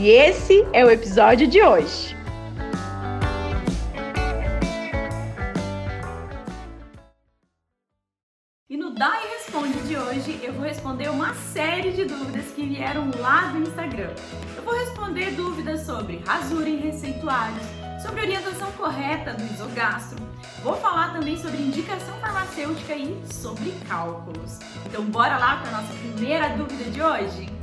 E esse é o episódio de hoje. E no Dai Responde de hoje eu vou responder uma série de dúvidas que vieram lá do Instagram. Eu vou responder dúvidas sobre rasura em receituários, sobre orientação correta do isogastro, vou falar também sobre indicação farmacêutica e sobre cálculos. Então bora lá para nossa primeira dúvida de hoje?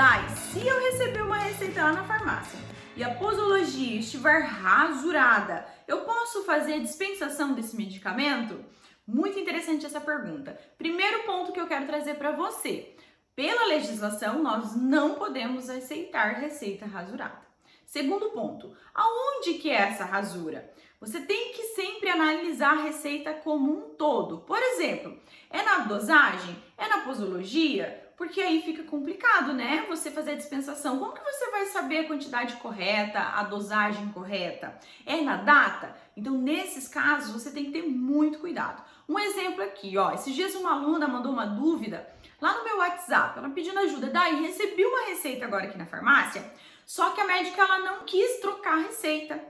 Dai, se eu receber uma receita lá na farmácia e a posologia estiver rasurada, eu posso fazer dispensação desse medicamento? Muito interessante essa pergunta. Primeiro ponto que eu quero trazer para você. Pela legislação, nós não podemos aceitar receita rasurada. Segundo ponto, aonde que é essa rasura? Você tem que sempre analisar a receita como um todo. Por exemplo, é na dosagem? É na posologia? Porque aí fica complicado, né? Você fazer a dispensação. Como que você vai saber a quantidade correta, a dosagem correta? É na data? Então, nesses casos, você tem que ter muito cuidado. Um exemplo aqui, ó. Esses dias uma aluna mandou uma dúvida lá no meu WhatsApp, ela pedindo ajuda. Daí, recebi uma receita agora aqui na farmácia, só que a médica ela não quis trocar a receita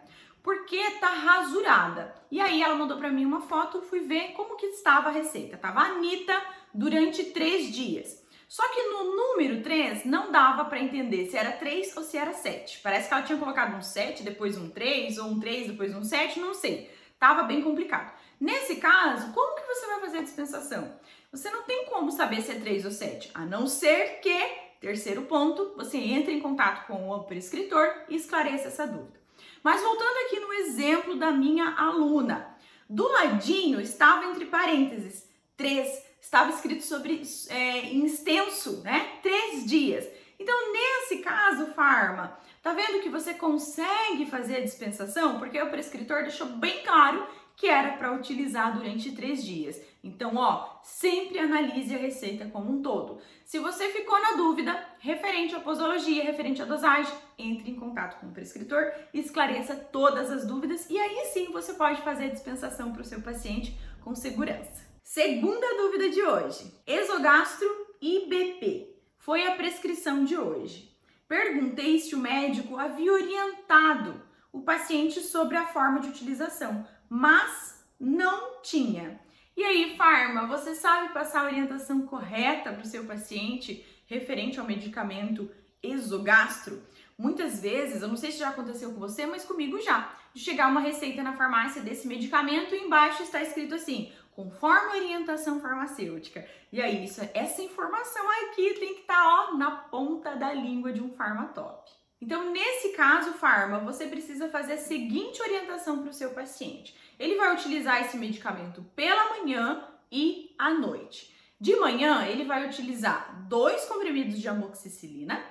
porque tá rasurada. E aí ela mandou para mim uma foto, fui ver como que estava a receita. Tava Anitta durante três dias. Só que no número 3 não dava para entender se era 3 ou se era 7. Parece que ela tinha colocado um 7, depois um 3, ou um 3, depois um 7, não sei. Tava bem complicado. Nesse caso, como que você vai fazer a dispensação? Você não tem como saber se é 3 ou 7, a não ser que, terceiro ponto, você entre em contato com o prescritor e esclareça essa dúvida. Mas voltando aqui no exemplo da minha aluna, do ladinho estava entre parênteses 3 estava escrito sobre é, em extenso, né? Três dias. Então, nesse caso, Farma, tá vendo que você consegue fazer a dispensação? Porque o prescritor deixou bem claro que era para utilizar durante três dias. Então, ó, sempre analise a receita como um todo. Se você ficou na dúvida referente à posologia, referente à dosagem, entre em contato com o prescritor, esclareça todas as dúvidas e aí sim você pode fazer a dispensação para o seu paciente com segurança. Segunda dúvida de hoje: esogastro IBP foi a prescrição de hoje. Perguntei se o médico havia orientado o paciente sobre a forma de utilização, mas não tinha. E aí, Farma, você sabe passar a orientação correta para o seu paciente referente ao medicamento esogastro? Muitas vezes, eu não sei se já aconteceu com você, mas comigo já, de chegar uma receita na farmácia desse medicamento e embaixo está escrito assim: conforme orientação farmacêutica. E aí, isso, essa informação aqui tem que estar tá, na ponta da língua de um farmatop. Então, nesse caso, farma, você precisa fazer a seguinte orientação para o seu paciente. Ele vai utilizar esse medicamento pela manhã e à noite. De manhã, ele vai utilizar dois comprimidos de amoxicilina,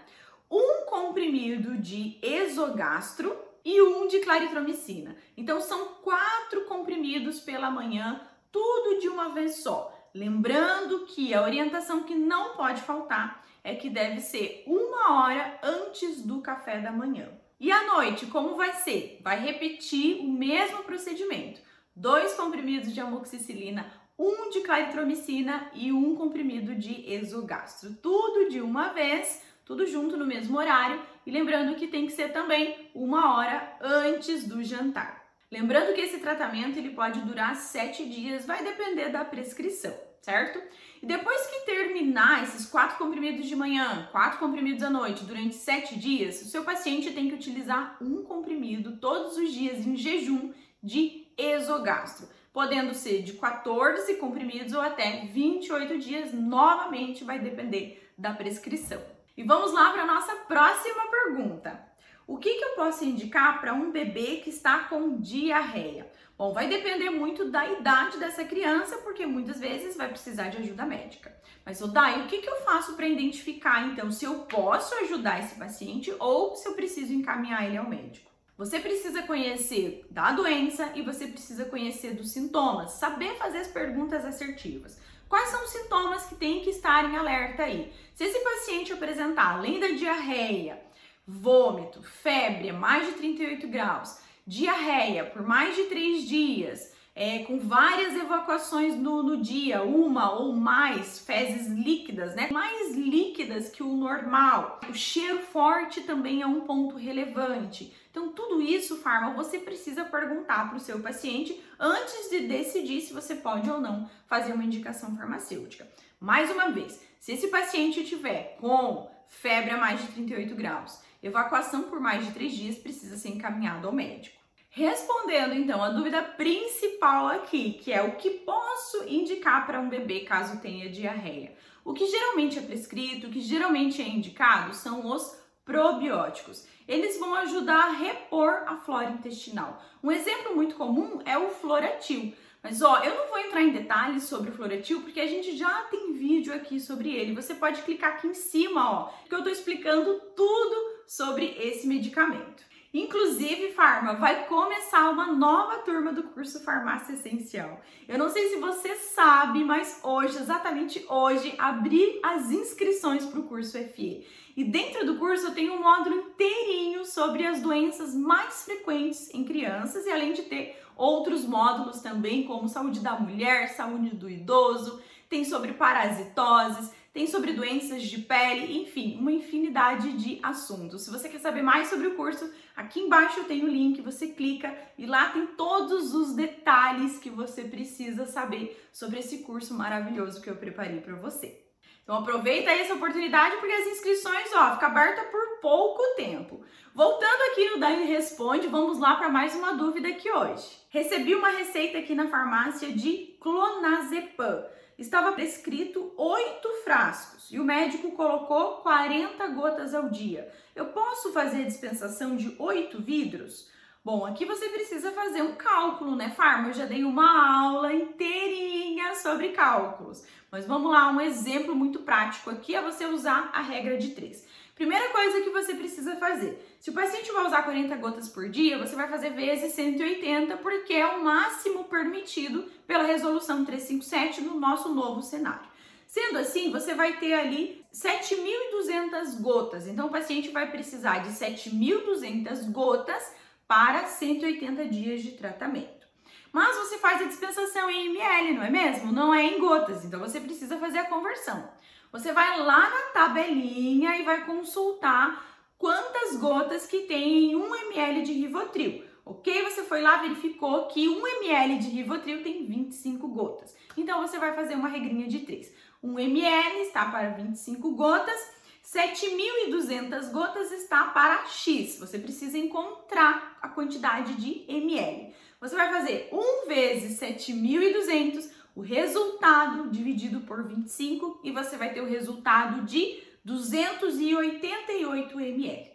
um comprimido de esogastro e um de claritromicina. Então, são quatro comprimidos pela manhã tudo de uma vez só. Lembrando que a orientação que não pode faltar é que deve ser uma hora antes do café da manhã. E à noite, como vai ser? Vai repetir o mesmo procedimento: dois comprimidos de amoxicilina, um de claritromicina e um comprimido de esogastro. Tudo de uma vez, tudo junto no mesmo horário. E lembrando que tem que ser também uma hora antes do jantar. Lembrando que esse tratamento ele pode durar sete dias, vai depender da prescrição. certo? E depois que terminar esses quatro comprimidos de manhã, quatro comprimidos à noite, durante sete dias, o seu paciente tem que utilizar um comprimido todos os dias em jejum de esogastro, podendo ser de 14 comprimidos ou até 28 dias, novamente vai depender da prescrição. E vamos lá para a nossa próxima pergunta. O que, que eu posso indicar para um bebê que está com diarreia? Bom, vai depender muito da idade dessa criança, porque muitas vezes vai precisar de ajuda médica. Mas, Odai, o que, que eu faço para identificar, então, se eu posso ajudar esse paciente ou se eu preciso encaminhar ele ao médico? Você precisa conhecer da doença e você precisa conhecer dos sintomas, saber fazer as perguntas assertivas. Quais são os sintomas que tem que estar em alerta aí? Se esse paciente apresentar, além da diarreia, vômito, febre, mais de 38 graus, diarreia por mais de três dias, é, com várias evacuações no, no, dia, uma ou mais fezes líquidas, né? Mais líquidas que o normal. O cheiro forte também é um ponto relevante. Então, tudo isso, Farma, você precisa perguntar para o seu paciente antes de decidir se você pode ou não fazer uma indicação farmacêutica. Mais uma vez, se esse paciente tiver com febre a mais de 38 graus, evacuação por mais de três dias, precisa ser encaminhado ao médico. Respondendo então a dúvida principal aqui, que é o que posso indicar para um bebê caso tenha diarreia. O que geralmente é prescrito, o que geralmente é indicado são os probióticos. Eles vão ajudar a repor a flora intestinal. Um exemplo muito comum é o floratil. Mas ó, eu não vou entrar em detalhes sobre o floretil porque a gente já tem vídeo aqui sobre ele. Você pode clicar aqui em cima, ó, que eu tô explicando tudo sobre esse medicamento. Inclusive, Farma, vai começar uma nova turma do curso Farmácia Essencial. Eu não sei se você sabe, mas hoje, exatamente hoje, abri as inscrições para o curso FE. E dentro do curso eu tenho um módulo inteirinho sobre as doenças mais frequentes em crianças e além de ter outros módulos também, como saúde da mulher, saúde do idoso, tem sobre parasitoses, tem sobre doenças de pele, enfim, uma infinidade de assuntos. Se você quer saber mais sobre o curso, aqui embaixo tenho o link, você clica e lá tem todos os detalhes que você precisa saber sobre esse curso maravilhoso que eu preparei para você. Então aproveita essa oportunidade porque as inscrições, ó, fica aberta por pouco tempo. Voltando aqui no Dani Responde, vamos lá para mais uma dúvida aqui hoje. Recebi uma receita aqui na farmácia de clonazepam estava prescrito oito frascos e o médico colocou 40 gotas ao dia. Eu posso fazer dispensação de oito vidros? Bom, aqui você precisa fazer um cálculo, né, Farma? Eu já dei uma aula inteirinha sobre cálculos. Mas vamos lá, um exemplo muito prático aqui é você usar a regra de três. Primeira coisa que você precisa fazer: se o paciente vai usar 40 gotas por dia, você vai fazer vezes 180, porque é o máximo permitido pela resolução 357 no nosso novo cenário. Sendo assim, você vai ter ali 7.200 gotas. Então, o paciente vai precisar de 7.200 gotas para 180 dias de tratamento. Mas você faz a dispensação em ml, não é mesmo? Não é em gotas, então você precisa fazer a conversão. Você vai lá na tabelinha e vai consultar quantas gotas que tem em 1 ml de Rivotril. Ok? Você foi lá, verificou que 1 ml de Rivotril tem 25 gotas. Então você vai fazer uma regrinha de 3. 1 ml está para 25 gotas, 7.200 gotas está para X. Você precisa encontrar a quantidade de ml. Você vai fazer 1 vezes 7.200 o resultado dividido por 25 e você vai ter o resultado de 288 ml.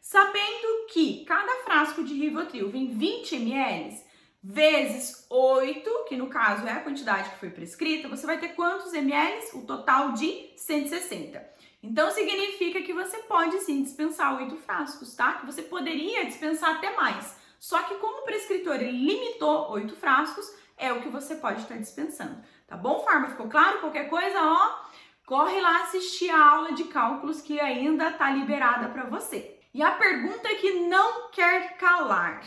Sabendo que cada frasco de Rivotril vem 20 ml, vezes 8, que no caso é a quantidade que foi prescrita, você vai ter quantos ml? O total de 160. Então significa que você pode sim dispensar 8 frascos, tá? Que você poderia dispensar até mais. Só que como o prescritor limitou 8 frascos, é o que você pode estar dispensando. Tá bom, Farma? Ficou claro? Qualquer coisa, ó, corre lá assistir a aula de cálculos que ainda tá liberada para você. E a pergunta que não quer calar.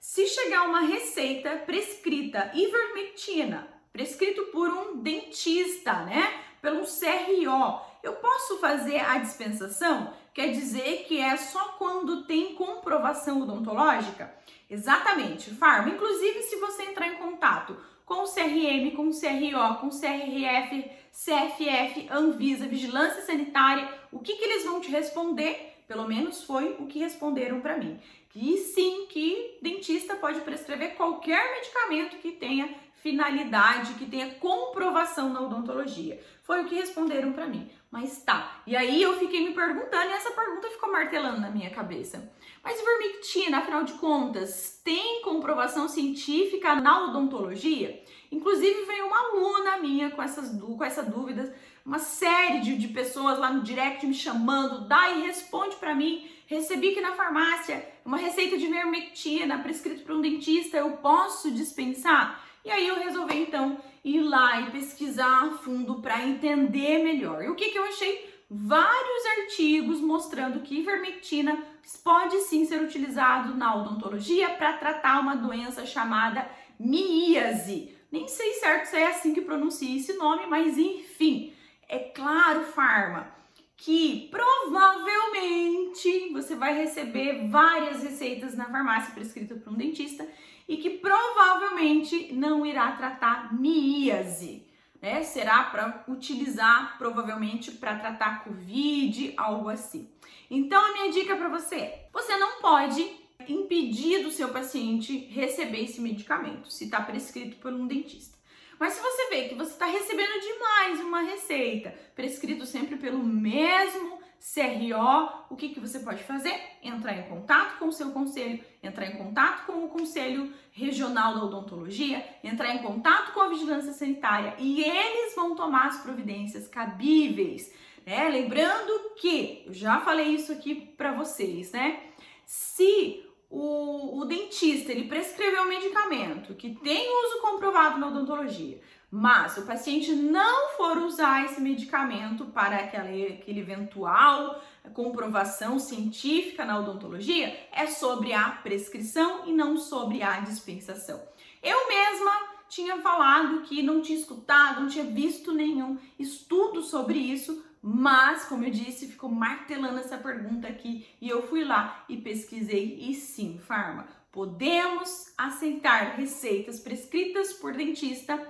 Se chegar uma receita prescrita ivermectina, prescrito por um dentista, né? Pelo CRO, eu posso fazer a dispensação? Quer dizer que é só quando tem comprovação odontológica? Exatamente, Farma. Inclusive, se você entrar em contato com o CRM, com o CRO, com o CRF, CFF, Anvisa, Vigilância Sanitária, o que, que eles vão te responder? Pelo menos foi o que responderam para mim. Que sim, que dentista pode prescrever qualquer medicamento que tenha finalidade, que tenha comprovação na odontologia. Foi o que responderam para mim. Mas tá. E aí eu fiquei me perguntando e essa pergunta ficou martelando na minha cabeça. Mas ivermectina, afinal de contas, tem comprovação científica na odontologia? Inclusive veio uma aluna minha com essas com essa dúvida, uma série de, de pessoas lá no direct me chamando, dá e responde para mim. Recebi aqui na farmácia uma receita de ivermectina prescrita por um dentista, eu posso dispensar? E aí eu resolvi então ir lá e pesquisar a fundo para entender melhor. E o que, que eu achei? Vários artigos mostrando que ivermectina pode sim ser utilizado na odontologia para tratar uma doença chamada miíase. Nem sei certo se é assim que pronuncia esse nome, mas enfim, é claro, Farma, que provavelmente você vai receber várias receitas na farmácia prescritas por um dentista e que provavelmente não irá tratar miíase. Né? Será para utilizar provavelmente para tratar Covid, algo assim. Então a minha dica para você é: você não pode impedir do seu paciente receber esse medicamento, se está prescrito por um dentista. Mas se você vê que você está recebendo demais uma receita, prescrito sempre pelo mesmo CRO, o que, que você pode fazer? Entrar em contato com o seu conselho, entrar em contato com o Conselho Regional da Odontologia, entrar em contato com a Vigilância Sanitária e eles vão tomar as providências cabíveis. Né? Lembrando que, eu já falei isso aqui para vocês, né? Se o, o dentista ele prescreveu um medicamento que tem uso comprovado na odontologia, mas o paciente não for usar esse medicamento para aquele, aquele eventual comprovação científica na odontologia, é sobre a prescrição e não sobre a dispensação. Eu mesma tinha falado que não tinha escutado, não tinha visto nenhum estudo sobre isso, mas, como eu disse, ficou martelando essa pergunta aqui e eu fui lá e pesquisei. E sim, Farma, podemos aceitar receitas prescritas por dentista,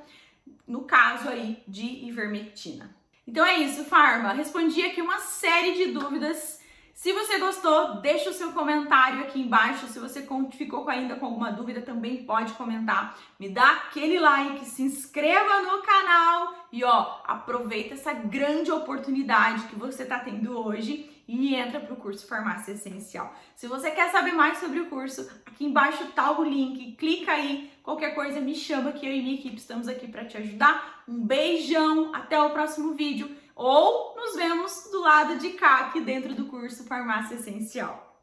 no caso aí de ivermectina. Então é isso, Farma. Respondi aqui uma série de dúvidas se você gostou, deixa o seu comentário aqui embaixo. Se você ficou ainda com alguma dúvida, também pode comentar. Me dá aquele like, se inscreva no canal e ó, aproveita essa grande oportunidade que você está tendo hoje e entra para o curso Farmácia Essencial. Se você quer saber mais sobre o curso, aqui embaixo tá o link, clica aí. Qualquer coisa me chama que eu e minha equipe estamos aqui para te ajudar. Um beijão, até o próximo vídeo ou nos vemos do lado de cá, aqui dentro do curso Farmácia Essencial.